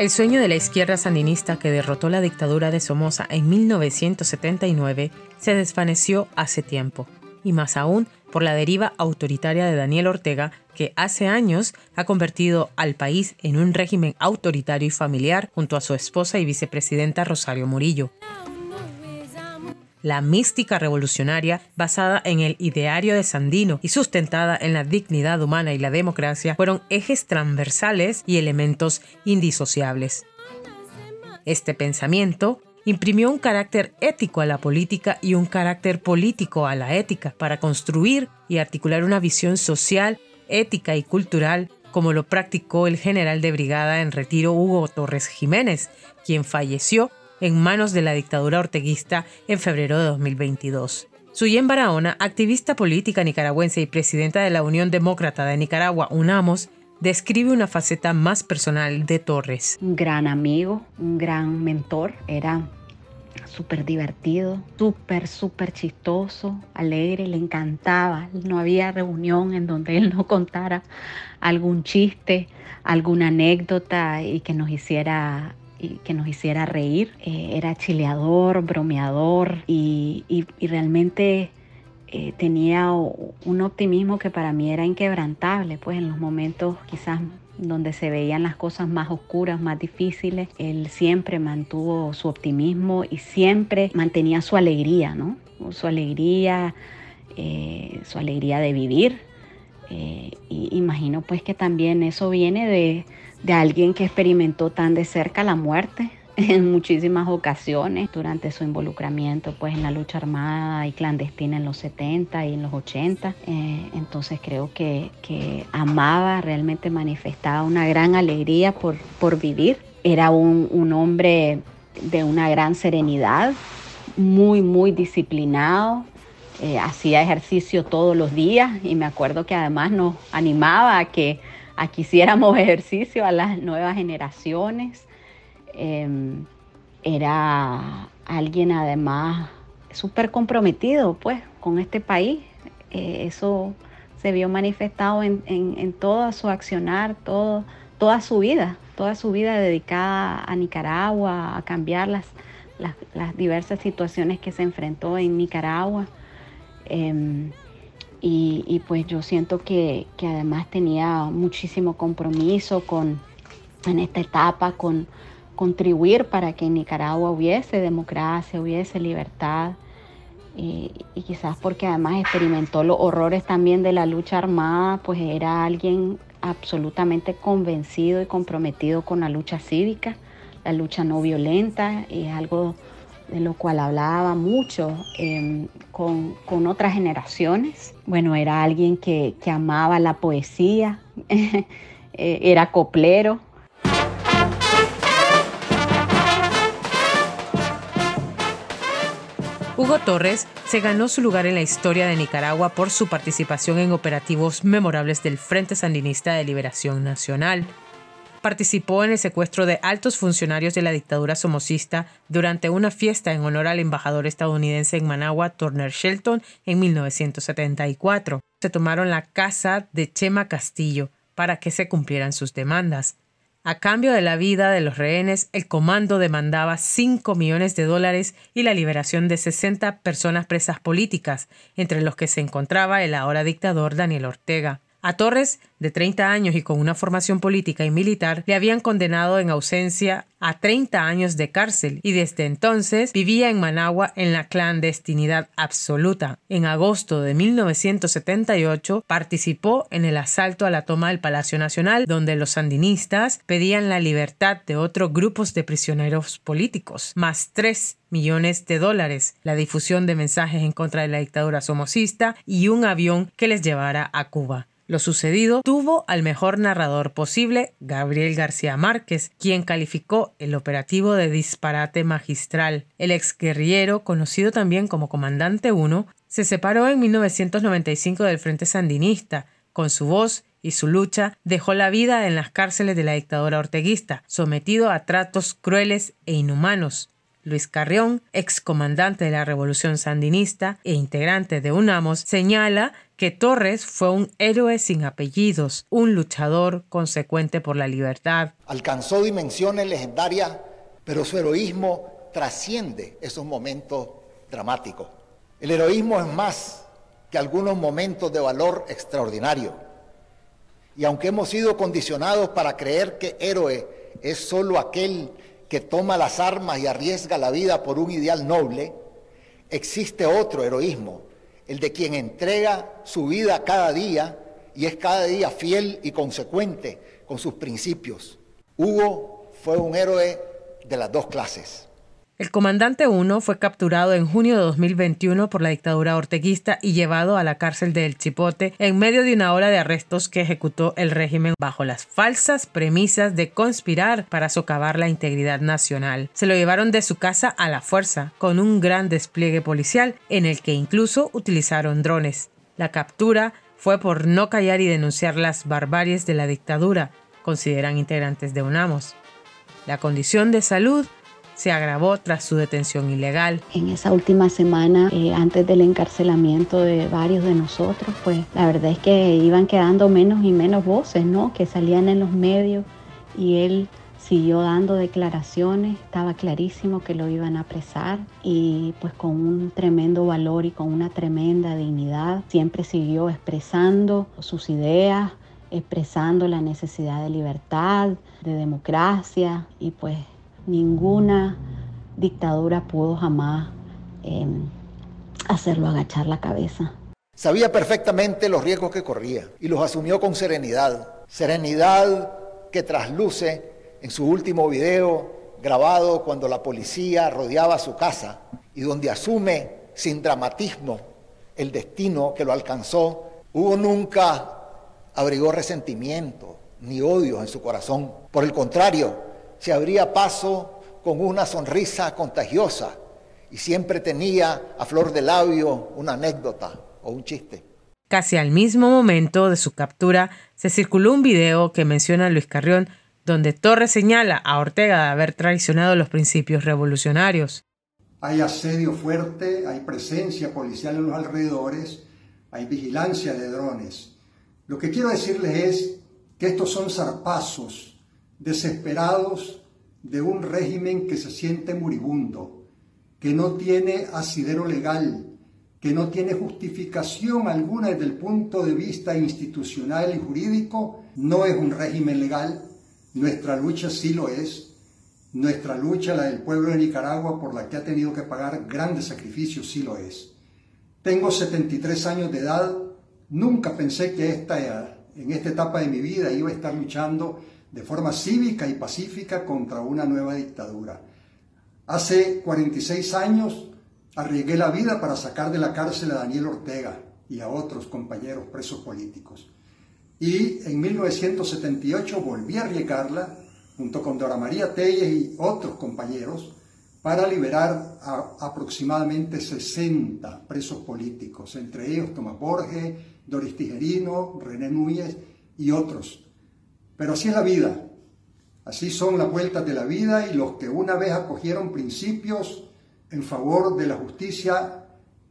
El sueño de la izquierda sandinista que derrotó la dictadura de Somoza en 1979 se desvaneció hace tiempo, y más aún por la deriva autoritaria de Daniel Ortega, que hace años ha convertido al país en un régimen autoritario y familiar junto a su esposa y vicepresidenta Rosario Murillo. La mística revolucionaria, basada en el ideario de Sandino y sustentada en la dignidad humana y la democracia, fueron ejes transversales y elementos indisociables. Este pensamiento imprimió un carácter ético a la política y un carácter político a la ética para construir y articular una visión social, ética y cultural como lo practicó el general de brigada en retiro Hugo Torres Jiménez, quien falleció en manos de la dictadura orteguista en febrero de 2022. Suyen Barahona, activista política nicaragüense y presidenta de la Unión Demócrata de Nicaragua, UNAMOS, describe una faceta más personal de Torres. Un gran amigo, un gran mentor, era súper divertido, súper, súper chistoso, alegre, le encantaba. No había reunión en donde él no contara algún chiste, alguna anécdota y que nos hiciera y que nos hiciera reír. Eh, era chileador, bromeador y, realmente eh, tenía un optimismo que para mí era inquebrantable, pues en los momentos quizás donde se veían las cosas más oscuras, más difíciles, él siempre mantuvo su optimismo y siempre mantenía su alegría, ¿no? Su alegría, eh, su alegría de vivir. Imagino pues que también eso viene de, de alguien que experimentó tan de cerca la muerte en muchísimas ocasiones durante su involucramiento pues en la lucha armada y clandestina en los 70 y en los 80. Eh, entonces creo que, amaba, realmente manifestaba una gran alegría por, por vivir. Era un, hombre de una gran serenidad, muy, muy disciplinado, eh, hacía ejercicio todos los días y me acuerdo que además nos animaba a que a que hiciéramos ejercicio a las nuevas generaciones. Em, era alguien además súper comprometido pues con este país. Eh, eso se vio manifestado en, todo su accionar, todo, toda su vida, toda su vida dedicada a Nicaragua, a cambiar las, las, diversas situaciones que se enfrentó en Nicaragua. Em, y, pues yo siento que, además tenía muchísimo compromiso con, en esta etapa con contribuir para que en Nicaragua hubiese democracia, hubiese libertad. Y, y, quizás porque además experimentó los horrores también de la lucha armada, pues era alguien absolutamente convencido y comprometido con la lucha cívica, la lucha no violenta, y es algo de lo cual hablaba mucho em, con, otras generaciones. Bueno, era alguien que, que amaba la poesía, eh, era coplero. Hugo Torres se ganó su lugar en la historia de Nicaragua por su participación en operativos memorables del Frente Sandinista de Liberación Nacional participó en el secuestro de altos funcionarios de la dictadura somocista durante una fiesta en honor al embajador estadounidense en Managua, Turner Shelton, en 1974. Se tomaron la casa de Chema Castillo para que se cumplieran sus demandas. A cambio de la vida de los rehenes, el comando demandaba 5 millones de dólares y la liberación de 60 personas presas políticas, entre los que se encontraba el ahora dictador Daniel Ortega. A Torres, de 30 años y con una formación política y militar, le habían condenado en ausencia a 30 años de cárcel y desde entonces vivía en Managua en la clandestinidad absoluta. En agosto de 1978 participó en el asalto a la toma del Palacio Nacional, donde los sandinistas pedían la libertad de otros grupos de prisioneros políticos, más 3 millones de dólares, la difusión de mensajes en contra de la dictadura somocista y un avión que les llevara a Cuba. Lo sucedido tuvo al mejor narrador posible, Gabriel García Márquez, quien calificó el operativo de disparate magistral. El exguerrillero, conocido también como Comandante 1, se separó en 1995 del Frente Sandinista. Con su voz y su lucha dejó la vida en las cárceles de la dictadura orteguista, sometido a tratos crueles e inhumanos. Luis Carrión, excomandante de la Revolución Sandinista e integrante de UNAMOS, señala que Torres fue un héroe sin apellidos, un luchador consecuente por la libertad. Alcanzó dimensiones legendarias, pero su heroísmo trasciende esos momentos dramáticos. El heroísmo es más que algunos momentos de valor extraordinario. Y aunque hemos sido condicionados para creer que héroe es solo aquel que toma las armas y arriesga la vida por un ideal noble, existe otro heroísmo, el de quien entrega su vida cada día y es cada día fiel y consecuente con sus principios. Hugo fue un héroe de las dos clases. El comandante 1 fue capturado en junio de 2021 por la dictadura orteguista y llevado a la cárcel de El Chipote en medio de una ola de arrestos que ejecutó el régimen bajo las falsas premisas de conspirar para socavar la integridad nacional. Se lo llevaron de su casa a la fuerza, con un gran despliegue policial en el que incluso utilizaron drones. La captura fue por no callar y denunciar las barbaries de la dictadura, consideran integrantes de UNAMOS. La condición de salud se agravó tras su detención ilegal. En esa última semana, eh, antes del encarcelamiento de varios de nosotros, pues la verdad es que iban quedando menos y menos voces, ¿no? Que salían en los medios y él siguió dando declaraciones, estaba clarísimo que lo iban a apresar y pues con un tremendo valor y con una tremenda dignidad, siempre siguió expresando sus ideas, expresando la necesidad de libertad, de democracia y pues ninguna dictadura pudo jamás em, hacerlo agachar la cabeza. Sabía perfectamente los riesgos que corría y los asumió con serenidad. Serenidad que trasluce en su último video grabado cuando la policía rodeaba su casa y donde asume sin dramatismo el destino que lo alcanzó. Hugo nunca abrigó resentimiento ni odio en su corazón. Por el contrario, se abría paso con una sonrisa contagiosa y siempre tenía a flor de labio una anécdota o un chiste. Casi al mismo momento de su captura se circuló un video que menciona a Luis Carrión donde Torres señala a Ortega de haber traicionado los principios revolucionarios. Hay asedio fuerte, hay presencia policial en los alrededores, hay vigilancia de drones. Lo que quiero decirles es que estos son zarpazos desesperados de un régimen que se siente moribundo, que no tiene asidero legal, que no tiene justificación alguna desde el punto de vista institucional y jurídico, no es un régimen legal. Nuestra lucha sí lo es. Nuestra lucha, la del pueblo de Nicaragua, por la que ha tenido que pagar grandes sacrificios, sí lo es. Tengo 73 años de edad. Nunca pensé que esta, en esta etapa de mi vida iba a estar luchando de forma cívica y pacífica contra una nueva dictadura. Hace 46 años arriesgué la vida para sacar de la cárcel a Daniel Ortega y a otros compañeros presos políticos. Y en 1978 volví a arriesgarla junto con Dora María Telles y otros compañeros para liberar aproximadamente 60 presos políticos, entre ellos Tomás Borges, Doris Tijerino, René Núñez y otros pero así es la vida. Así son las vueltas de la vida y los que una vez acogieron principios en favor de la justicia,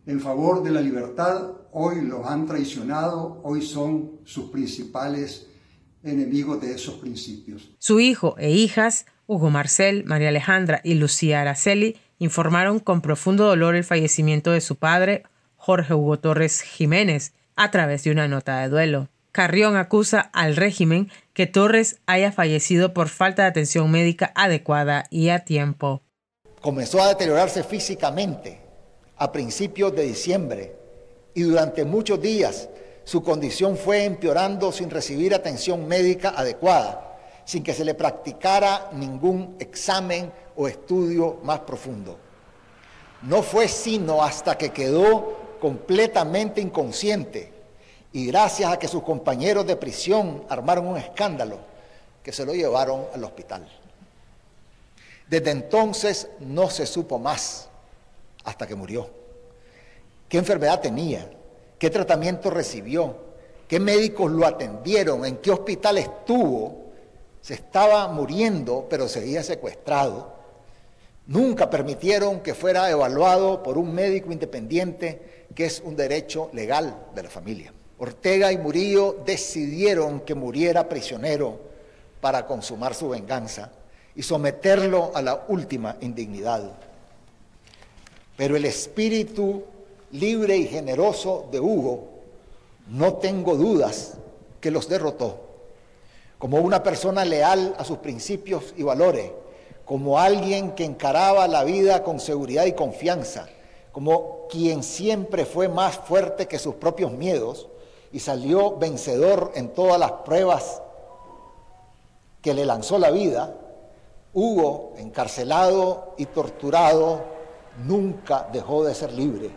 en favor de la libertad, hoy los han traicionado, hoy son sus principales enemigos de esos principios. Su hijo e hijas, Hugo Marcel, María Alejandra y Lucía Araceli, informaron con profundo dolor el fallecimiento de su padre, Jorge Hugo Torres Jiménez, a través de una nota de duelo. Carrión acusa al régimen que Torres haya fallecido por falta de atención médica adecuada y a tiempo. Comenzó a deteriorarse físicamente a principios de diciembre y durante muchos días su condición fue empeorando sin recibir atención médica adecuada, sin que se le practicara ningún examen o estudio más profundo. No fue sino hasta que quedó completamente inconsciente y gracias a que sus compañeros de prisión armaron un escándalo, que se lo llevaron al hospital. Desde entonces no se supo más hasta que murió. ¿Qué enfermedad tenía? ¿Qué tratamiento recibió? ¿Qué médicos lo atendieron? ¿En qué hospital estuvo? Se estaba muriendo, pero seguía secuestrado. Nunca permitieron que fuera evaluado por un médico independiente, que es un derecho legal de la familia. Ortega y Murillo decidieron que muriera prisionero para consumar su venganza y someterlo a la última indignidad. Pero el espíritu libre y generoso de Hugo, no tengo dudas que los derrotó. Como una persona leal a sus principios y valores, como alguien que encaraba la vida con seguridad y confianza, como quien siempre fue más fuerte que sus propios miedos y salió vencedor en todas las pruebas que le lanzó la vida, Hugo, encarcelado y torturado, nunca dejó de ser libre.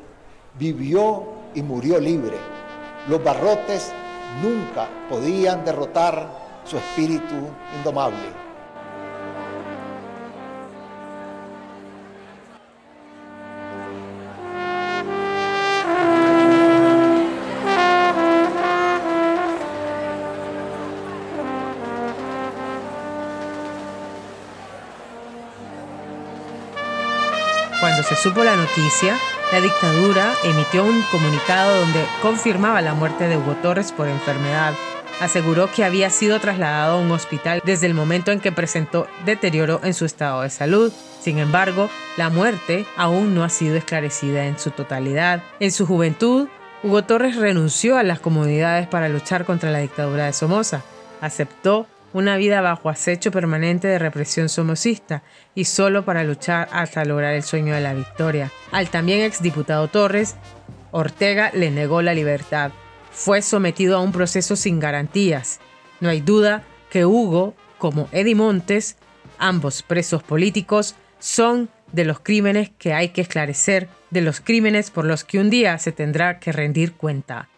Vivió y murió libre. Los barrotes nunca podían derrotar su espíritu indomable. Cuando se supo la noticia, la dictadura emitió un comunicado donde confirmaba la muerte de Hugo Torres por enfermedad. Aseguró que había sido trasladado a un hospital desde el momento en que presentó deterioro en su estado de salud. Sin embargo, la muerte aún no ha sido esclarecida en su totalidad. En su juventud, Hugo Torres renunció a las comodidades para luchar contra la dictadura de Somoza. Aceptó una vida bajo acecho permanente de represión somocista y solo para luchar hasta lograr el sueño de la victoria. Al también exdiputado Torres, Ortega le negó la libertad. Fue sometido a un proceso sin garantías. No hay duda que Hugo, como Eddie Montes, ambos presos políticos, son de los crímenes que hay que esclarecer, de los crímenes por los que un día se tendrá que rendir cuenta.